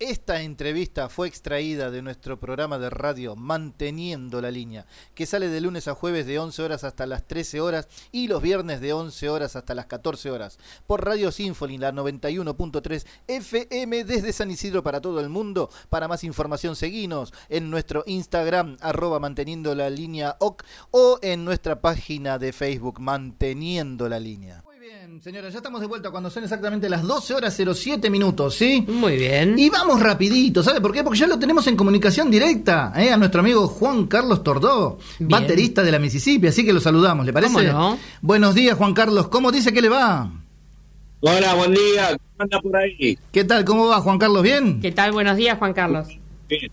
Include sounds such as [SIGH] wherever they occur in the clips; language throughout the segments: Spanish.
Esta entrevista fue extraída de nuestro programa de radio Manteniendo la Línea, que sale de lunes a jueves de 11 horas hasta las 13 horas y los viernes de 11 horas hasta las 14 horas, por Radio Sinfoni, la 91.3 FM desde San Isidro para todo el mundo. Para más información, seguinos en nuestro Instagram, arroba Manteniendo la Línea OC, o en nuestra página de Facebook, Manteniendo la Línea. Bien, señora, ya estamos de vuelta cuando son exactamente las 12 horas 07 minutos, ¿sí? Muy bien. Y vamos rapidito, ¿sabe por qué? Porque ya lo tenemos en comunicación directa, ¿eh? a nuestro amigo Juan Carlos Tordó, Bien. baterista de la Mississippi, así que lo saludamos, ¿le parece? ¿Cómo no? Buenos días, Juan Carlos, ¿cómo dice que le va? Hola, buen día. ¿Cómo anda por ahí? ¿Qué tal? ¿Cómo va, Juan Carlos? ¿Bien? ¿Qué tal? Buenos días, Juan Carlos. Bien.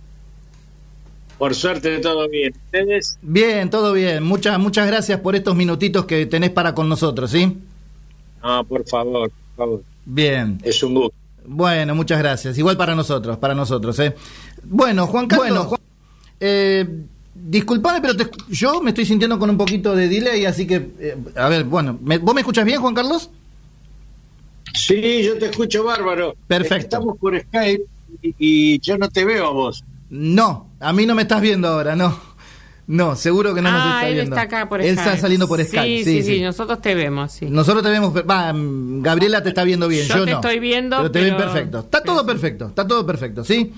Por suerte todo bien. ¿Ustedes? Bien, todo bien. Muchas, muchas gracias por estos minutitos que tenés para con nosotros, ¿sí? No, por favor, por favor. Bien. Es un gusto. Bueno, muchas gracias. Igual para nosotros, para nosotros, ¿eh? Bueno, Juan Carlos, eh, disculpame, pero te- yo me estoy sintiendo con un poquito de delay, así que, eh, a ver, bueno, ¿me- ¿vos me escuchas bien, Juan Carlos? Sí, yo te escucho bárbaro. Perfecto. Estamos por Skype y, y yo no te veo a vos. No, a mí no me estás viendo ahora, no. No, seguro que no nos ah, está él viendo. está acá por Él Skype. está saliendo por Sí, Skype, Sí, sí, nosotros te vemos, sí. Nosotros te vemos, va, Gabriela te está viendo bien, yo, Yo te no. estoy viendo, pero te ven pero- perfecto. Está todo perfecto, está todo perfecto, ¿sí?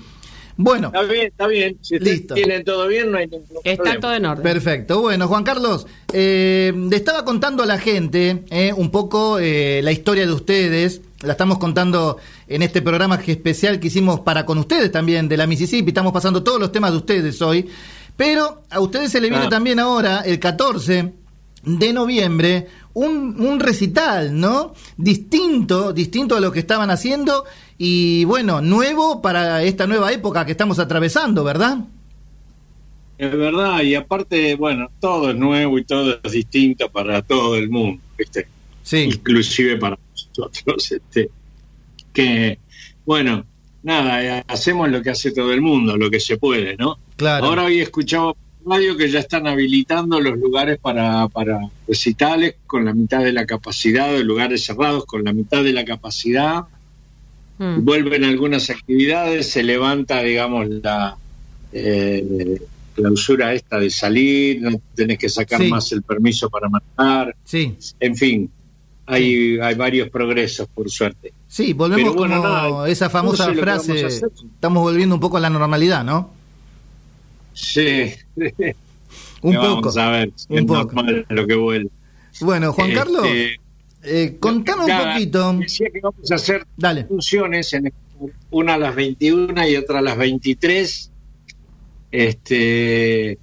Bueno, Está bien, está bien. Si Listo. tienen todo bien, no hay ningún Está todo en orden. Perfecto. Bueno, Juan Carlos, eh, le estaba contando a la gente eh, un poco eh, la historia de ustedes. La estamos contando en este programa especial que hicimos para con ustedes también de la Mississippi. Estamos pasando todos los temas de ustedes hoy. Pero a ustedes se le viene Ah. también ahora, el 14 de noviembre, un, un recital, ¿no? Distinto, distinto a lo que estaban haciendo y bueno, nuevo para esta nueva época que estamos atravesando, ¿verdad? Es verdad, y aparte, bueno, todo es nuevo y todo es distinto para todo el mundo, ¿viste? Sí. inclusive para nosotros. Este, que, bueno, nada, eh, hacemos lo que hace todo el mundo, lo que se puede, ¿no? Claro. Ahora hoy por radio que ya están habilitando los lugares para, para recitales con la mitad de la capacidad, de lugares cerrados con la mitad de la capacidad. Mm. Vuelven algunas actividades, se levanta, digamos, la eh, clausura esta de salir, no tenés que sacar Sí. más el permiso para manejar Sí. en fin, hay, hay varios progresos, por suerte. Sí, volvemos Pero bueno, como nada, esa famosa frase, estamos volviendo un poco a la normalidad, ¿no? Sí, [LAUGHS] Un vamos poco. a ver, un poco. lo que vuelve. Bueno, Juan Este, Carlos, contame un poquito. Decía que vamos a hacer Dale. funciones, en, una a las 21 y otra a las 23. Este,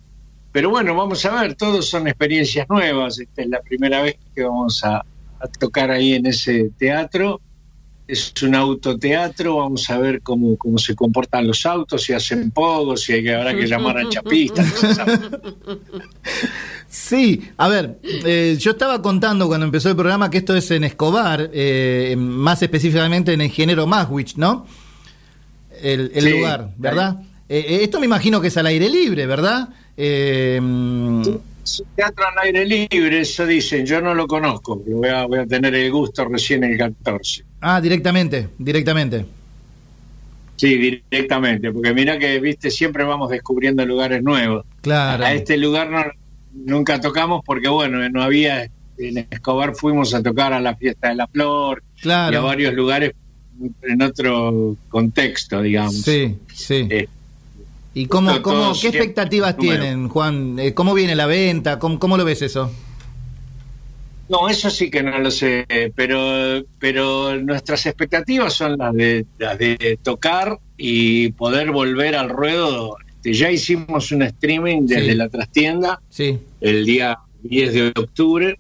pero bueno, vamos a ver, todos son experiencias nuevas. Esta es la primera vez que vamos a, a tocar ahí en ese teatro. Es un autoteatro, vamos a ver cómo, cómo se comportan los autos, si hacen pogos, si hay que, habrá que llamar a chapistas. Sí, a ver, eh, yo estaba contando cuando empezó el programa que esto es en Escobar, eh, más específicamente en Ingeniero Maswich, ¿no? El, el Sí, lugar, ¿verdad? Eh, esto me imagino que es al aire libre, ¿verdad? Teatro al aire libre, eso dicen, yo no lo conozco, voy a, voy a tener el gusto recién el 14. Ah, directamente, directamente. Sí, directamente, porque mira que, viste, siempre vamos descubriendo lugares nuevos. Claro. A este lugar no, nunca tocamos porque, bueno, no había, en Escobar fuimos a tocar a la fiesta de la flor y a Claro. varios lugares en otro contexto, digamos. Sí, sí. Eh, ¿Y cómo, cómo, qué expectativas tienen, Juan? Eh, ¿Cómo viene la venta? ¿Cómo, cómo lo ves eso? No, eso sí que no lo sé, pero, pero nuestras expectativas son las de, las de tocar y poder volver al ruedo. Este, ya hicimos un streaming desde Sí. la trastienda Sí, el día 10 de octubre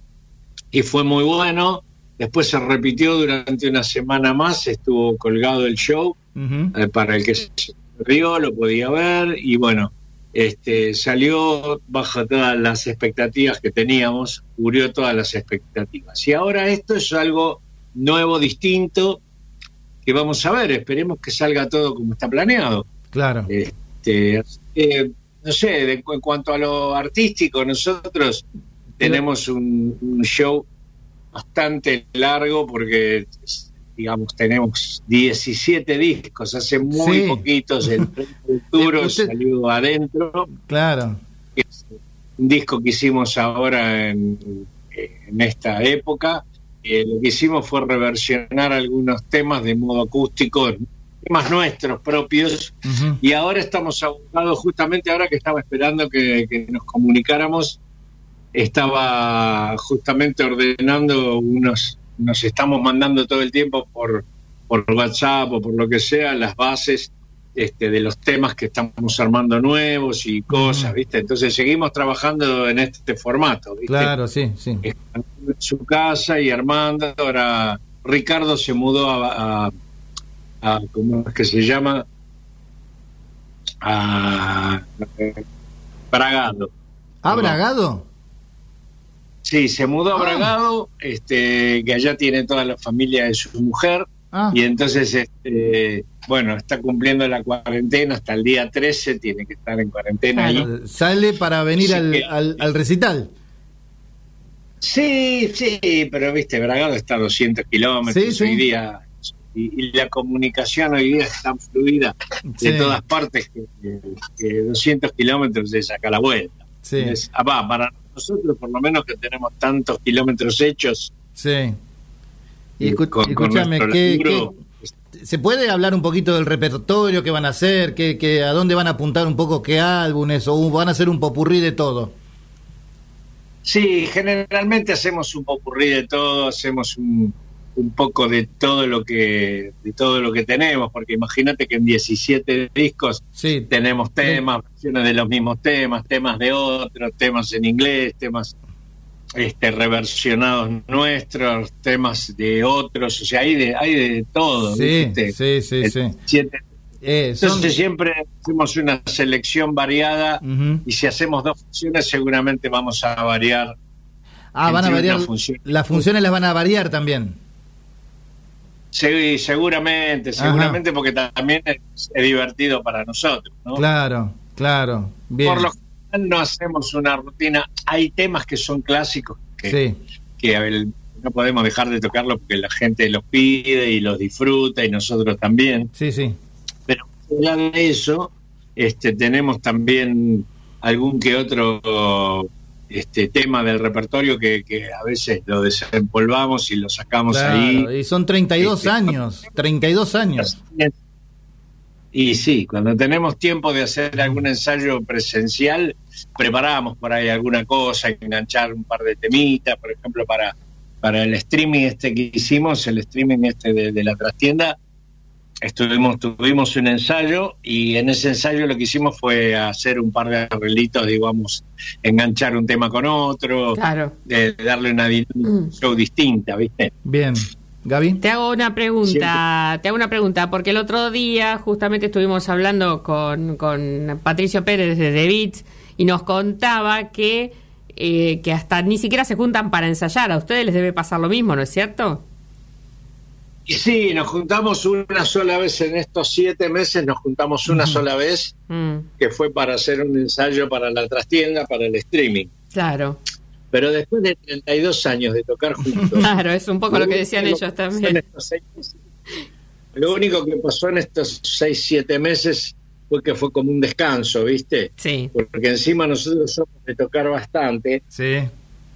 y fue muy bueno. Después se repitió durante una semana más, estuvo colgado el show eh, para el que se perdió, lo podía ver y bueno, este salió bajo todas las expectativas que teníamos, cubrió todas las expectativas. Y ahora esto es algo nuevo, distinto, que vamos a ver, esperemos que salga todo como está planeado. claro. Este, eh, no sé, de- en cuanto a lo artístico, nosotros tenemos un, un show bastante largo porque digamos, tenemos 17 discos, hace muy Sí. poquitos, el [LAUGHS] futuro usted- salió adentro, Claro. es un disco que hicimos ahora en, en esta época. Eh, lo que hicimos fue reversionar algunos temas de modo acústico, temas nuestros propios, y ahora estamos abocados, justamente ahora que estaba esperando que, que nos comunicáramos, estaba justamente ordenando unos, nos estamos mandando todo el tiempo por, por WhatsApp o por lo que sea, las bases este, de los temas que estamos armando nuevos y cosas. ¿viste? Entonces seguimos trabajando en este formato, ¿viste? Claro, sí, sí. Están en su casa y armando, ahora Ricardo se mudó a, a, a- ¿cómo es que se llama? A Bragado. ¿Ha bragado? Sí, se mudó a Ah. Bragado, este, que allá tiene toda la familia de su mujer, Ah, y entonces, este, bueno, está cumpliendo la cuarentena hasta el día 13, tiene que estar en cuarentena ahí. eh, sale para venir al, que- al, al recital. Sí, sí, pero viste, Bragado está a 200 kilómetros Sí, sí. hoy día, y, y la comunicación hoy día es tan fluida de todas partes que, que- que 200 kilómetros se saca la vuelta. Sí, Es- ah, va, para nosotros, por lo menos que tenemos tantos kilómetros hechos, sí. Y escu- con- con escúchame, nuestro ¿qué, laburo, qué- ¿se puede hablar un poquito del repertorio que van a hacer? ¿Qué, qué- ¿A dónde van a apuntar un poco qué álbumes? ¿O van a hacer un popurrí de todo? Sí, generalmente hacemos un popurrí de todo, hacemos un, un poco de todo lo que de todo lo que tenemos, porque imagínate que en 17 discos Sí, tenemos temas, versiones de los mismos temas, temas de otros, temas en inglés, temas este reversionados nuestros, temas de otros, o sea, hay de hay de todo, sí, ¿viste? sí, sí, El sí. 17. Eh, son- Entonces siempre hacemos una selección variada y si hacemos dos funciones seguramente vamos a variar Ah, van a variar. Las funciones las van a variar también. Sí, seguramente, Ajá. seguramente porque también es, divertido para nosotros, ¿no? Claro, claro. Bien. Por lo general no hacemos una rutina. Hay temas que son clásicos que, Sí, que no podemos dejar de tocarlos porque la gente los pide y los disfruta y nosotros también. sí, sí. Pero más allá de eso, este, tenemos también algún que otro este tema del repertorio que, que a veces lo desempolvamos y lo sacamos ahí. Y son 32 Este, años. 32 años. Y sí, cuando tenemos tiempo de hacer algún ensayo presencial, preparamos por ahí alguna cosa, enganchar un par de temitas, por ejemplo, para, para el streaming este que hicimos, el streaming este de, de la trastienda, estuvimos, tuvimos un ensayo y en ese ensayo lo que hicimos fue hacer un par de arreglitos, digamos, enganchar un tema con otro, Claro. de darle una dinámica Mm. show distinta, ¿viste? Bien. Gaby. Te hago una pregunta, te hago una pregunta, porque el otro día justamente estuvimos hablando con, con Patricio Pérez de The Beats y nos contaba que, eh, que hasta ni siquiera se juntan para ensayar. A ustedes les debe pasar lo mismo, ¿no es cierto? Y sí, nos juntamos una sola vez en estos siete meses, nos juntamos una sola vez, Mm, que fue para hacer un ensayo para la trastienda, para el streaming. claro, Pero después de 32 años de tocar juntos. [LAUGHS] claro, es un poco lo que decían ellos también. seis lo único que pasó en estos seis, siete meses fue que fue como un descanso, ¿viste? Sí, Porque encima nosotros somos de tocar bastante Sí.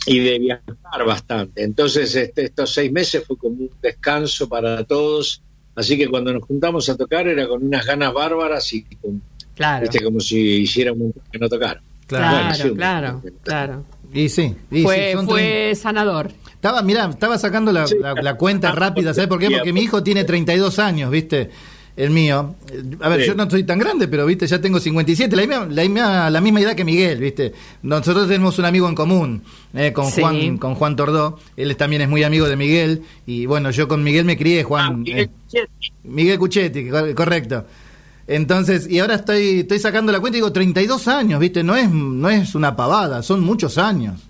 Y de viajar bastante. Entonces este, estos seis meses fue como un descanso para todos. Así que cuando nos juntamos a tocar era con unas ganas bárbaras y con- claro, ¿viste? como si montón que no tocar. Claro. Bueno, sí, claro, claro, claro. Y sí. y sí, Fue, son fue sanador. Estaba, mirá, estaba sacando la, Sí. la- la cuenta rápida, ¿sabes por qué? Porque mi hijo tiene 32 años, ¿viste? El mío. A ver, Sí. yo no soy tan grande, pero, ¿viste? Ya tengo 57, la misma, la misma, la misma edad que Miguel, ¿viste? Nosotros tenemos un amigo en común, eh, con, Sí. Juan, con Juan Tordó. Él también es muy amigo de Miguel. Y bueno, yo con Miguel me crié, Ah, Juan. Miguel eh, Cuchetti. Miguel Cuchetti, cor- correcto. Entonces, y ahora estoy, estoy sacando la cuenta y digo, 32 años, ¿viste? No es, no es una pavada, son muchos años.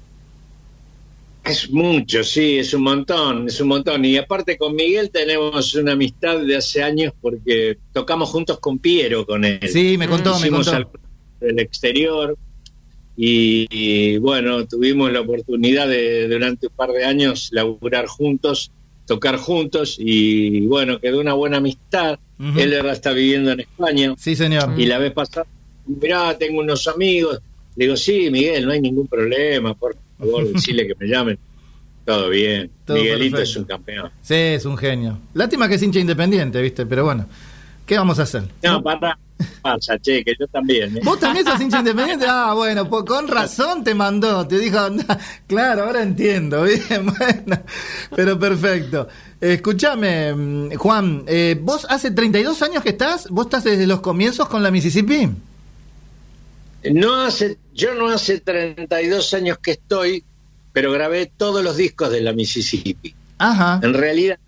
Es mucho, sí, es un montón, es un montón. Y aparte con Miguel tenemos una amistad de hace años porque tocamos juntos con Piero, con él. Sí, me contó, me contó. del exterior y, y, bueno, tuvimos la oportunidad de durante un par de años laburar juntos tocar juntos y bueno, quedó una buena amistad. Ujú. Él ahora está viviendo en España Sí, señor. y la vez pasada, mirá, tengo unos amigos. Le digo, sí, Miguel, no hay ningún problema, por favor, [LAUGHS] decirle que me llamen. Todo bien. Todo Miguelito perfecto. es un campeón. Sí, es un genio. Lástima que es hincha independiente, ¿viste? Pero bueno, ¿qué vamos a hacer? No, para, pasa, che, que yo también. ¿eh? ¿Vos también sos hincha independiente? [LAUGHS] Ah, bueno, pues con razón te mandó, te dijo, "Nah, claro, ahora entiendo, [LAUGHS] bien, bueno, pero perfecto. Escúchame, mm, Juan, eh, ¿vos hace 32 años que estás? ¿Vos estás desde los comienzos con la Mississippi? No hace, yo no hace 32 años que estoy, pero grabé todos los discos de la Mississippi. Ajá. En realidad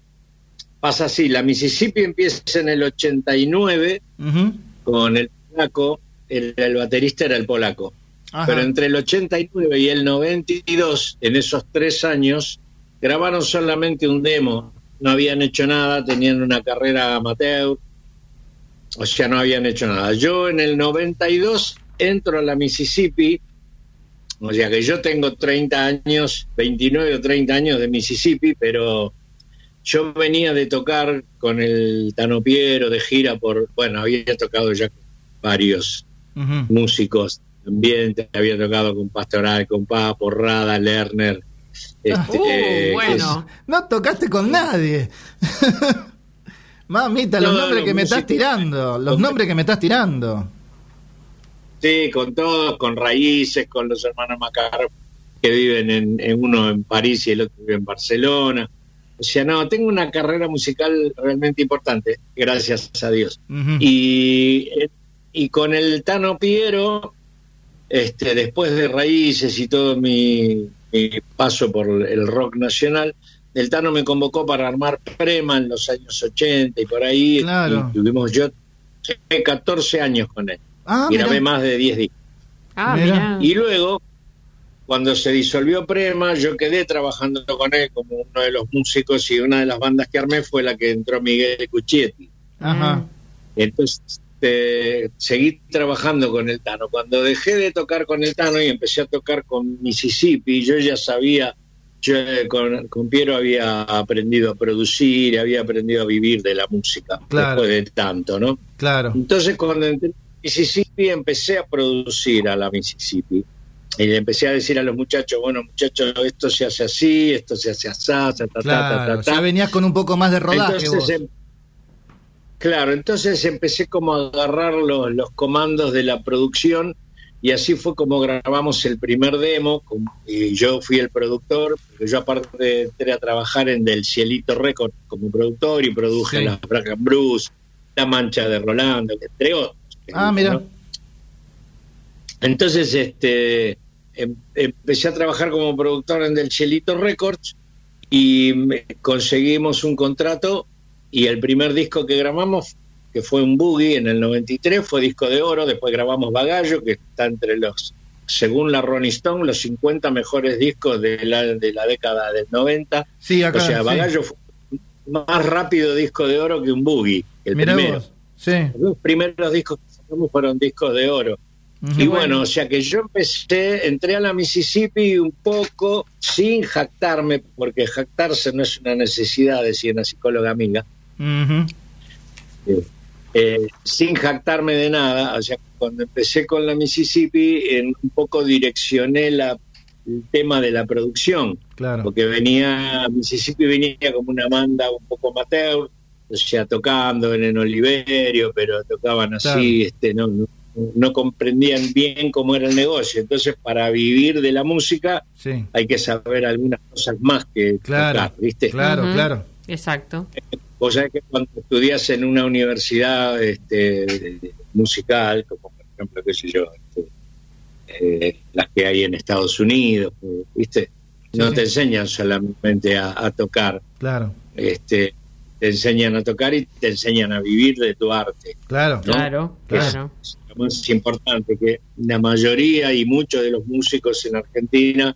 pasa así, la Mississippi empieza en el 89 ujú, con el polaco, el, el baterista era el polaco. ajá. Pero entre el 89 y el 92, en esos tres años, grabaron solamente un demo. No habían hecho nada, tenían una carrera amateur, o sea, no habían hecho nada. Yo en el 92 entro a la Mississippi, o sea que yo tengo 30 años, 29 o 30 años de Mississippi, pero yo venía de tocar con el Tano Piero de gira por, bueno, había tocado ya con varios músicos también, te había tocado con Pastoral, con Papo, Rada, Lerner. Este, Uh, que bueno. No tocaste con nadie. [LAUGHS] Mamita, los No, nombres los que me estás tirando, los nombres que me estás tirando. Con todos, con Raíces, con los hermanos Macar, que viven en, en uno en París y el otro vive en Barcelona. O sea, no, tengo una carrera musical realmente importante, gracias a Dios. Y, y con el Tano Piero, este, después de Raíces y todo mi, mi paso por el rock nacional, el Tano me convocó para armar Prema en los años 80 y por ahí. Claro. Y tuvimos yo trabajé 14 años con él Ah, y grabé mirá. más de 10 discos. Ah, mira. Y luego, cuando se disolvió Prema, yo quedé trabajando con él como uno de los músicos y una de las bandas que armé fue la que entró Miguel Cuchietti. Ajá. Entonces este, seguí trabajando con el Tano. Cuando dejé de tocar con el Tano y empecé a tocar con Mississippi, yo ya sabía, yo eh, con, con Piero había aprendido a producir, había aprendido a vivir de la música Claro. después de tanto, ¿no? Claro. Entonces cuando entré Mississippi empecé a producir a la Mississippi. Y le empecé a decir a los muchachos, bueno muchachos, esto se hace así, esto se hace así, ta, Claro, ya venías con un poco más de rodaje. Entonces, em- claro, entonces empecé como a agarrar los, los comandos de la producción y así fue como grabamos el primer demo y yo fui el productor, porque yo aparte entré a trabajar en Del Cielito Record como productor y produje Sí. las Braga Bruce, La Mancha de Rolando, entre otros. Ah, mira. ¿no? Entonces, este, em- empecé a trabajar como productor en Del Cielito Records y me- conseguimos un contrato y el primer disco que grabamos, que fue un boogie en el 93, fue disco de oro, después grabamos Bagallo, que está entre los, según la Rolling Stone, los 50 mejores discos de la, de la década del 90. Sí, acá. o sea, sí. Bagallo fue más rápido disco de oro que un boogie, el Mirá primero. vos. Sí. Los primeros discos fueron discos de oro. Ujú. Y bueno, o sea que yo empecé, entré a la Mississippi un poco sin jactarme, porque jactarse no es una necesidad, decía una psicóloga amiga, Ujú. eh, sin jactarme de nada. O sea, cuando empecé con la Mississippi, en, un poco direccioné la, el tema de la producción, Claro. porque venía, Mississippi venía como una banda un poco amateur, o sea, tocando en el Oliverio, pero tocaban así, Claro. este, no, no, no comprendían bien cómo era el negocio. Entonces, para vivir de la música Sí. hay que saber algunas cosas más que Claro. tocar, ¿viste? Claro, claro. Exacto. Vos sabés que cuando estudias en una universidad este, musical, como por ejemplo, qué sé yo, este, eh, las que hay en Estados Unidos, ¿viste? No Sí, te sí. enseñan solamente a, a tocar, Claro. este, te enseñan a tocar y te enseñan a vivir de tu arte. Claro. ¿no? Claro, Que es claro. lo más importante, que la mayoría y muchos de los músicos en Argentina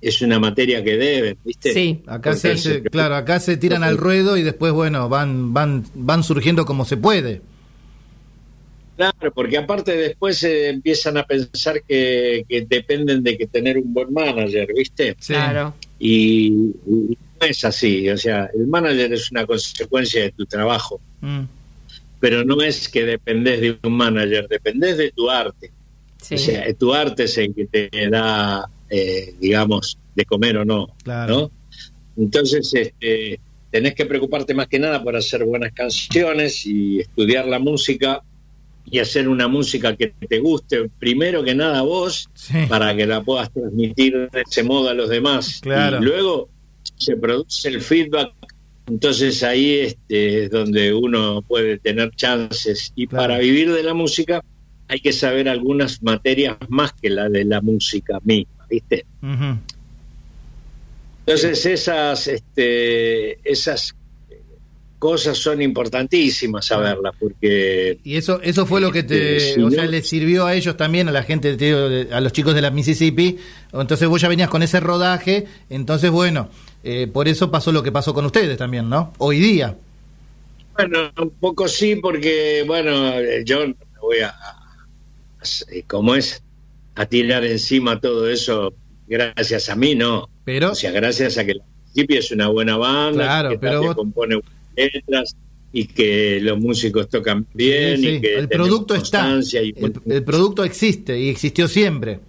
es una materia que deben, ¿viste? Sí. Acá Porque se, se- claro, acá se tiran al ruedo y después, bueno, van, van, van surgiendo como se puede. Claro, porque aparte después eh, empiezan a pensar que, que dependen de que tener un buen manager, ¿viste? Sí. Claro. Y, y es así, o sea, el manager es una consecuencia de tu trabajo, mm. pero no es que dependés de un manager, dependés de tu arte. O sea, tu arte es el que te da, eh, digamos, de comer o no, ¿no? Entonces, este, tenés que preocuparte más que nada por hacer buenas canciones y estudiar la música y hacer una música que te guste, primero que nada a vos, para que la puedas transmitir de ese modo a los demás. Y luego se produce el feedback, entonces ahí este, es donde uno puede tener chances. Y para vivir de la música hay que saber algunas materias más que la de la música misma, ¿viste? Entonces esas, este, esas cosas son importantísimas saberlas porque y eso eso fue lo que te este, o sea les sirvió a ellos también a la gente a los chicos de la Mississippi entonces vos ya venías con ese rodaje entonces bueno eh, por eso pasó lo que pasó con ustedes también no hoy día. Bueno un poco sí porque bueno yo me voy a, a como es a tirar encima todo eso gracias a mí no. Pero, o sea, gracias a que el principio es una buena banda, que pero compone letras y que los músicos tocan bien y que el producto está, el, producto existe y existió siempre.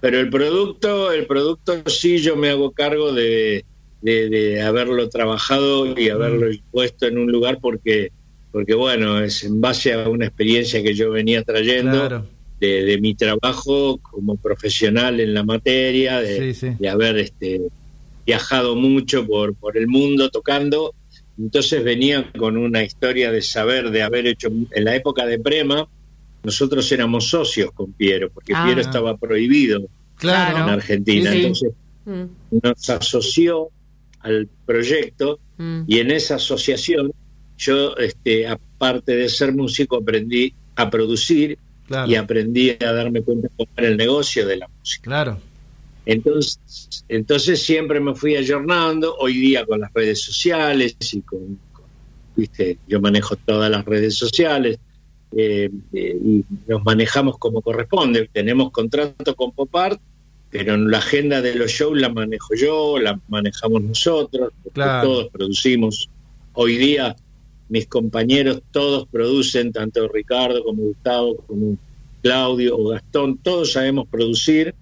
Pero el producto, el producto sí yo me hago cargo de, de, haberlo trabajado y haberlo mm. puesto en un lugar porque porque bueno, es en base a una experiencia que yo venía trayendo. Claro de, mi trabajo como profesional en la materia, de, haber este, viajado mucho por, por el mundo tocando. Entonces venía con una historia de saber, de haber hecho, en la época de Prema, nosotros éramos socios con Piero, porque ah. Piero estaba prohibido en Argentina. Entonces mm. nos asoció al proyecto mm. y en esa asociación yo, este, aparte de ser músico, aprendí a producir y aprendí a darme cuenta cómo era el negocio de la música. Claro. Entonces, entonces siempre me fui ayornando, hoy día con las redes sociales y con, viste, yo manejo todas las redes sociales eh, eh, y nos manejamos como corresponde. Tenemos contrato con Pop Art, pero en la agenda de los shows la manejo yo, la manejamos nosotros, todos producimos. Hoy día mis compañeros todos producen, tanto Ricardo como Gustavo, como Claudio o Gastón, todos sabemos producir.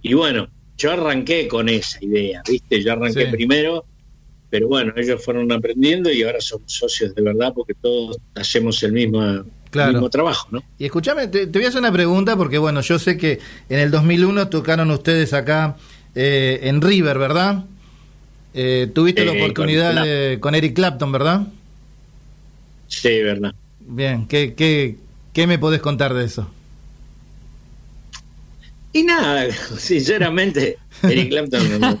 Y bueno, yo arranqué con esa idea, ¿viste? Yo arranqué primero, pero bueno, ellos fueron aprendiendo y ahora somos socios de verdad porque todos hacemos el mismo, mismo trabajo, ¿no? Y escúchame, te, voy a hacer una pregunta porque bueno, yo sé que en el 2001 tocaron ustedes acá eh, en River, ¿verdad? Eh, tuviste la eh, oportunidad con Eric Clapton, ¿verdad? Sí, verdad. Bien, ¿qué, qué, qué me podés contar de eso? Y nada, [LAUGHS] sinceramente, Eric Clapton [LAUGHS] no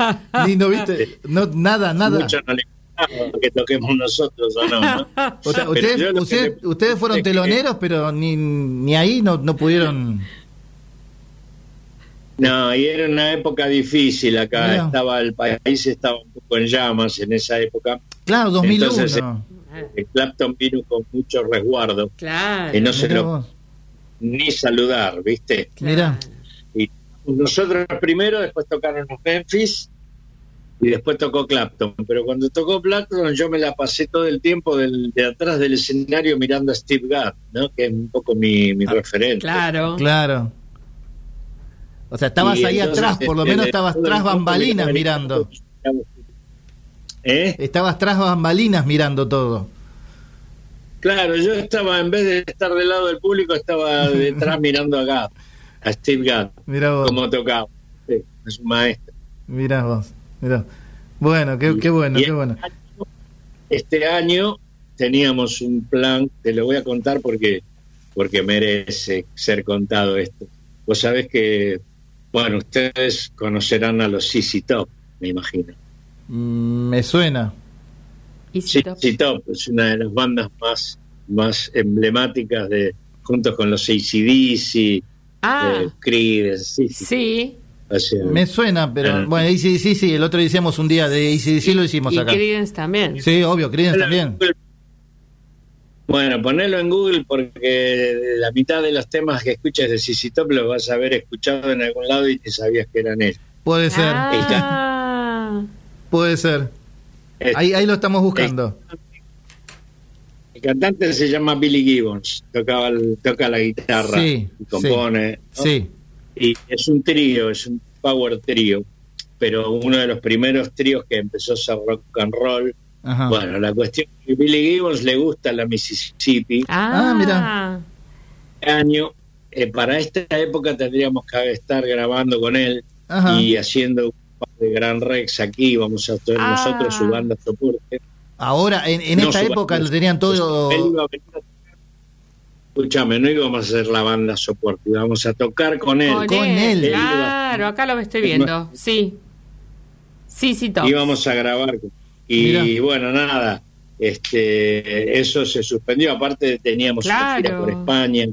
[LAUGHS] cinco. Lindo, ¿viste? No, nada, nada. Mucho no le que toquemos nosotros o no. [LAUGHS] ¿no? ustedes, ustedes, fueron teloneros, pero ni, ni ahí no, no pudieron. No, y era una época difícil acá. Estaba el país estaba un poco en llamas en esa época. Claro, 2001. Entonces, eh, Clapton vino con mucho resguardo. Claro. Y no se lo ni saludar, ¿viste? Mira. Y nosotros primero, después tocaron los Memphis y después tocó Clapton. Pero cuando tocó Clapton, yo me la pasé todo el tiempo del, de atrás del escenario mirando a Steve Gadd, ¿no? Que es un poco mi, mi ah, referente. Claro. Claro. O sea, estabas ahí atrás, por lo menos estabas tras bambalinas mirando. ¿Eh? Estabas tras bambalinas mirando todo. Claro, yo estaba, en vez de estar del lado del público, estaba detrás [LAUGHS] mirando a a Steve Gadd, mira vos. como tocaba. es un maestro. Mira vos, Bueno, qué, bueno, qué bueno. Este año teníamos un plan, te lo voy a contar porque, porque merece ser contado esto. Vos sabés que bueno, ustedes conocerán a los CC Top, me imagino. Mm, me suena. CC Top es una de las bandas más, más emblemáticas de juntos con los ACDC, ah, Creed, sí. sí. Me suena, pero ah. bueno, ACDC sí, el otro hicimos un día de ACDC, lo hicimos acá. Y Creedence también. Sí, obvio, Creedence también. Bueno, ponelo en Google porque la mitad de los temas que escuchas de CC Top los vas a haber escuchado en algún lado y te sabías que eran ellos. Puede ser, Ah, puede ser. Eh, Ahí, ahí lo estamos buscando. El cantante se llama Billy Gibbons, tocaba el- toca la guitarra, Sí, y compone, ¿no? Sí, y es un trío, es un power trío, pero uno de los primeros tríos que empezó a ser rock and roll. ajá. Bueno, la cuestión es que Billy Gibbons le gusta la Mississippi. ah, Ah, mira. Este año, eh, para esta época tendríamos que estar grabando con él Ajá. y haciendo un par de Gran Rex aquí, vamos a Ah. nosotros su banda soporte. Ahora, en, en No esta época banda lo tenían todo... Él iba a venir a- Escúchame, no íbamos a hacer la banda soporte, íbamos a tocar con él. Con, Con él. él. Claro, acá lo estoy viendo. Sí. Sí, sí, Tom. íbamos a grabar. Y bueno, nada, este eso se suspendió. Aparte teníamos una gira por España.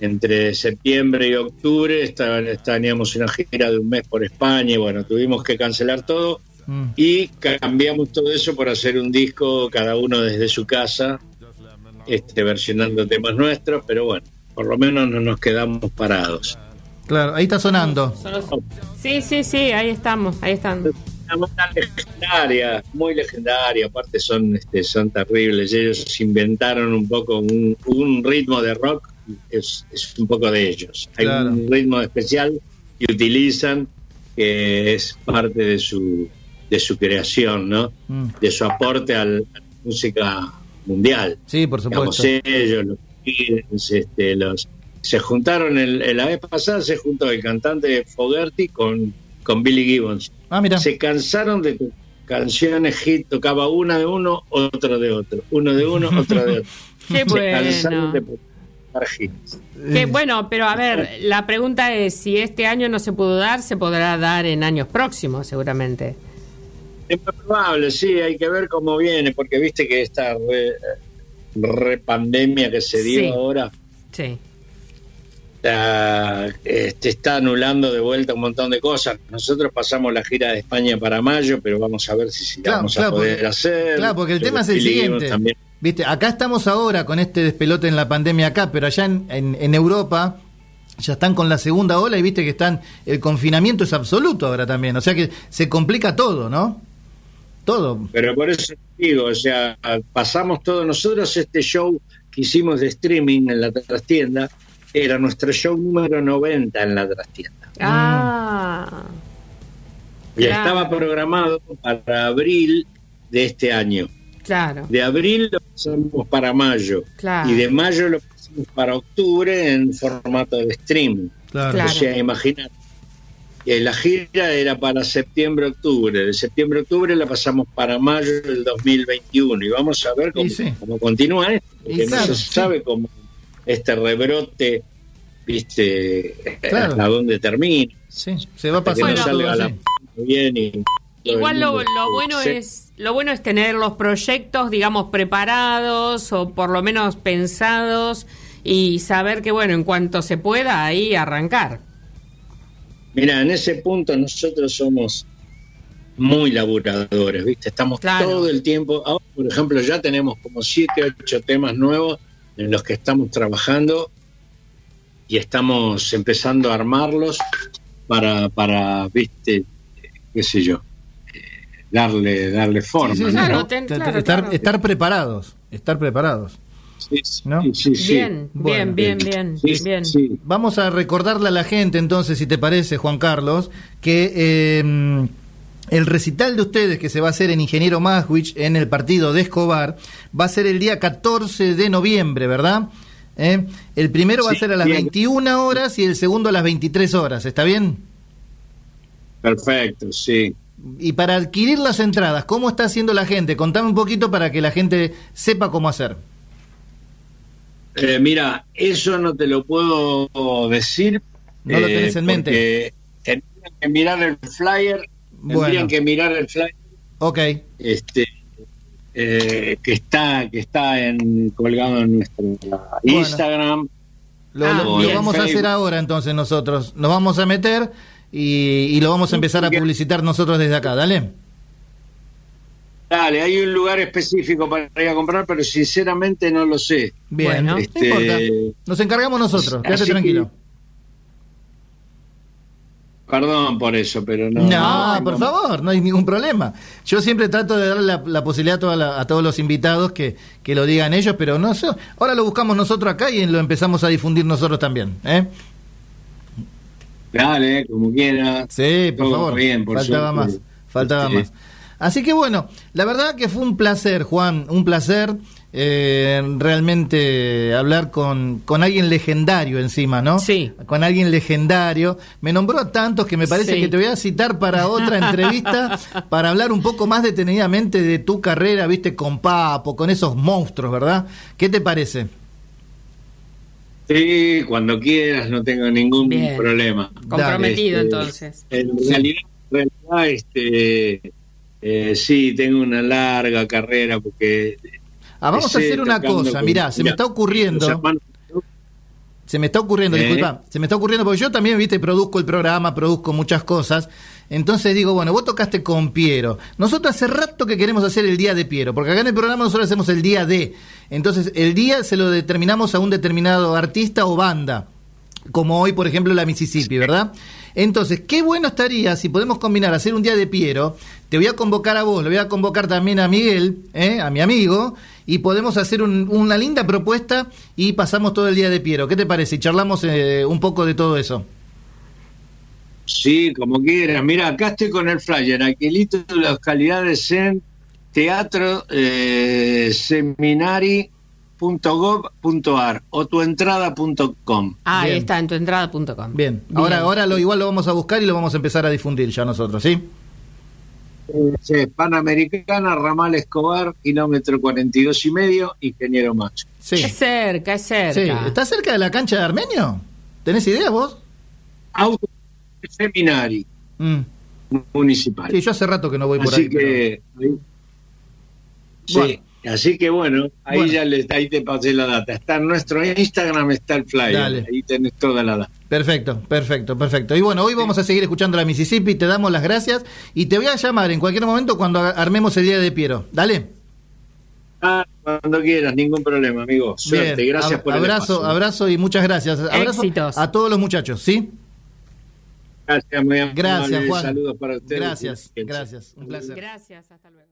Entre septiembre y octubre estaban- teníamos una gira de un mes por España y bueno, tuvimos que cancelar todo Mm. y cambiamos todo eso por hacer un disco cada uno desde su casa, este versionando temas nuestros, pero bueno, por lo menos no nos quedamos parados. Claro, ahí está sonando. Sí, sí, sí, ahí estamos, ahí están. Una banda legendaria, muy legendaria, aparte son este, son terribles, ellos inventaron un poco un, un ritmo de rock, es, es un poco de ellos. Hay Claro. un ritmo especial que utilizan que es parte de su de su creación, ¿no? Mm. De su aporte al- a la música mundial. Sí, por Digamos, supuesto. ellos, los Beatles, este, los se juntaron el, el- la vez pasada se juntó el cantante Fogerty con, con Billy Gibbons Ah, mira. se cansaron de canciones hit, tocaba una de uno, otro de otro, uno de uno, otro de otro. [LAUGHS] Qué Se cansaron de bueno. tocar hits. Qué bueno, pero a ver, la pregunta es si este año no se pudo dar, se podrá dar en años próximos, seguramente. Es muy probable, sí, hay que ver cómo viene, porque viste que esta re, re pandemia que se dio Sí. ahora Sí. está, este, está anulando de vuelta un montón de cosas. Nosotros pasamos la gira de España para mayo, pero vamos a ver si, si la vamos claro, a poder porque- hacer. Claro, porque el tema es el siguiente. también. Viste, acá estamos ahora con este despelote en la pandemia acá, pero allá en, en- en Europa ya están con la segunda ola y viste que están, el confinamiento es absoluto ahora también, o sea que se complica todo, ¿no? Todo. Pero por eso digo, o sea, pasamos todos nosotros este show que hicimos de streaming en la trastienda, era nuestro show número 90 en la trastienda. Ah. Ya Claro. estaba programado para abril de este año. Claro, De abril lo pasamos para mayo claro. y de mayo lo pasamos para octubre en formato de streaming. Claro. Claro. O sea, imagínate. Que La gira era para septiembre-octubre. De septiembre-octubre la pasamos para mayo del 2021. Y vamos a ver cómo, Y sí. cómo continúa esto. Porque claro, no se sí. sabe cómo este rebrote, viste, Claro. hasta dónde termina. Sí, se va no Bueno. salga todo la bien y Igual lo, bueno es lo bueno es tener los proyectos, digamos, preparados o por lo menos pensados y saber que bueno, en cuanto se pueda ahí arrancar. Mira, en ese punto nosotros somos muy laburadores, ¿viste? Estamos Claro. todo el tiempo. Ahora, por ejemplo, ya tenemos como siete, ocho temas nuevos en los que estamos trabajando y estamos empezando a armarlos para, para ¿viste? qué sé yo, eh, darle, darle forma. Sí, sí, sí, ¿no? Claro, ¿no? ten- T- claro, estar, claro. estar preparados, estar preparados. Sí, ¿No? sí, sí. Bien, Bueno, bien, bien, bien, Sí, bien. sí. Vamos a recordarle a la gente entonces, si te parece, Juan Carlos, que eh, el recital de ustedes que se va a hacer en Ingeniero Maswich en el partido de Escobar va a ser el día 14 de noviembre, ¿verdad? ¿Eh? El primero va a ser a las bien. 21 horas y el segundo a las 23 horas, ¿está bien? Perfecto, sí. Y para adquirir las entradas, ¿cómo está haciendo la gente? Contame un poquito para que la gente sepa cómo hacer. Eh, mira, eso no te lo puedo decir. No lo eh, tenés en mente. Tendrían que mirar el flyer. Bueno. Tendrían que mirar el flyer Ok, este, eh, que está que está en, colgado en nuestro Instagram. lo, Ah, lo- lo bien. vamos a hacer ahora entonces nosotros. Nos vamos a meter y, y lo vamos a empezar a publicitar nosotros desde acá, dale. Dale, hay un lugar específico para ir a comprar, pero sinceramente no lo sé. Bien, Bueno. no Este, eh, importa. Nos encargamos nosotros, quédate que- tranquilo. Perdón por eso, pero no. No, por favor, no hay ningún problema. Yo siempre trato de darle la, posibilidad a, todos los invitados que, que, lo digan ellos, pero no sé. Ahora lo buscamos nosotros acá y lo empezamos a difundir nosotros también. ¿eh? Dale, como quiera. Sí, por favor. Bien, faltaba más. Faltaba más. Así que bueno, la verdad que fue un placer, Juan, un placer eh, realmente hablar con, con, alguien legendario encima, ¿no? Sí. Con alguien legendario. Me nombró a tantos que me parece que te voy a citar para otra entrevista [LAUGHS] para hablar un poco más detenidamente de tu carrera, viste, con Papo, con esos monstruos, ¿verdad? ¿Qué te parece? Sí, cuando quieras, no tengo ningún problema. Comprometido este, entonces. En realidad, en realidad este, eh, sí, tengo una larga carrera porque... Ah, vamos a hacer una cosa, mirá, se me está ocurriendo... Se me está ocurriendo, ¿Eh? disculpa, se me está ocurriendo porque yo también, viste, produzco el programa, produzco muchas cosas. Entonces digo, bueno, vos tocaste con Piero. Nosotros hace rato que queremos hacer el día de Piero, porque acá en el programa nosotros hacemos el día de. Entonces, el día se lo determinamos a un determinado artista o banda, como hoy, por ejemplo, la Mississippi, ¿verdad? Entonces, qué bueno estaría si podemos combinar hacer un día de Piero. Te voy a convocar a vos, le voy a convocar también a Miguel, ¿eh? a mi amigo, y podemos hacer una linda propuesta y pasamos todo el día de Piero. ¿Qué te parece? Y charlamos eh, un poco de todo eso. Sí, como quieras. Mira, acá estoy con el flyer. Aquilito de las calidades en teatro eh, seminari .gov.ar o tuentrada.com. Ah, ahí está, en tuentrada.com. Bien, ahora, ahora lo, igual lo vamos a buscar y lo vamos a empezar a difundir ya nosotros, ¿sí? Sí, Panamericana, Ramal Escobar, kilómetro 42 y medio, Ingeniero Macho. Sí. Es cerca, es cerca. Sí. ¿Está cerca de la cancha de Armenio? ¿Tenés idea vos? Auto Seminari mm. Municipal. Sí, yo hace rato que no voy por Así Que, Sí, Así que bueno, ahí ya les, ahí te pasé la data. Está en nuestro Instagram, está el flyer. Ahí tenés toda la data. Perfecto, perfecto, perfecto. Y bueno, hoy vamos a seguir escuchando la Mississippi, te damos las gracias y te voy a llamar en cualquier momento cuando armemos el día de Piero. Dale. Ah, cuando quieras, ningún problema, amigo. Suerte, gracias por abrazo, el abrazo y muchas gracias. Abrazo Éxitos. a todos los muchachos, ¿sí? Gracias, muy Gracias, Juan. Saludos para ustedes. Gracias, gracias. Un placer. Gracias, hasta luego.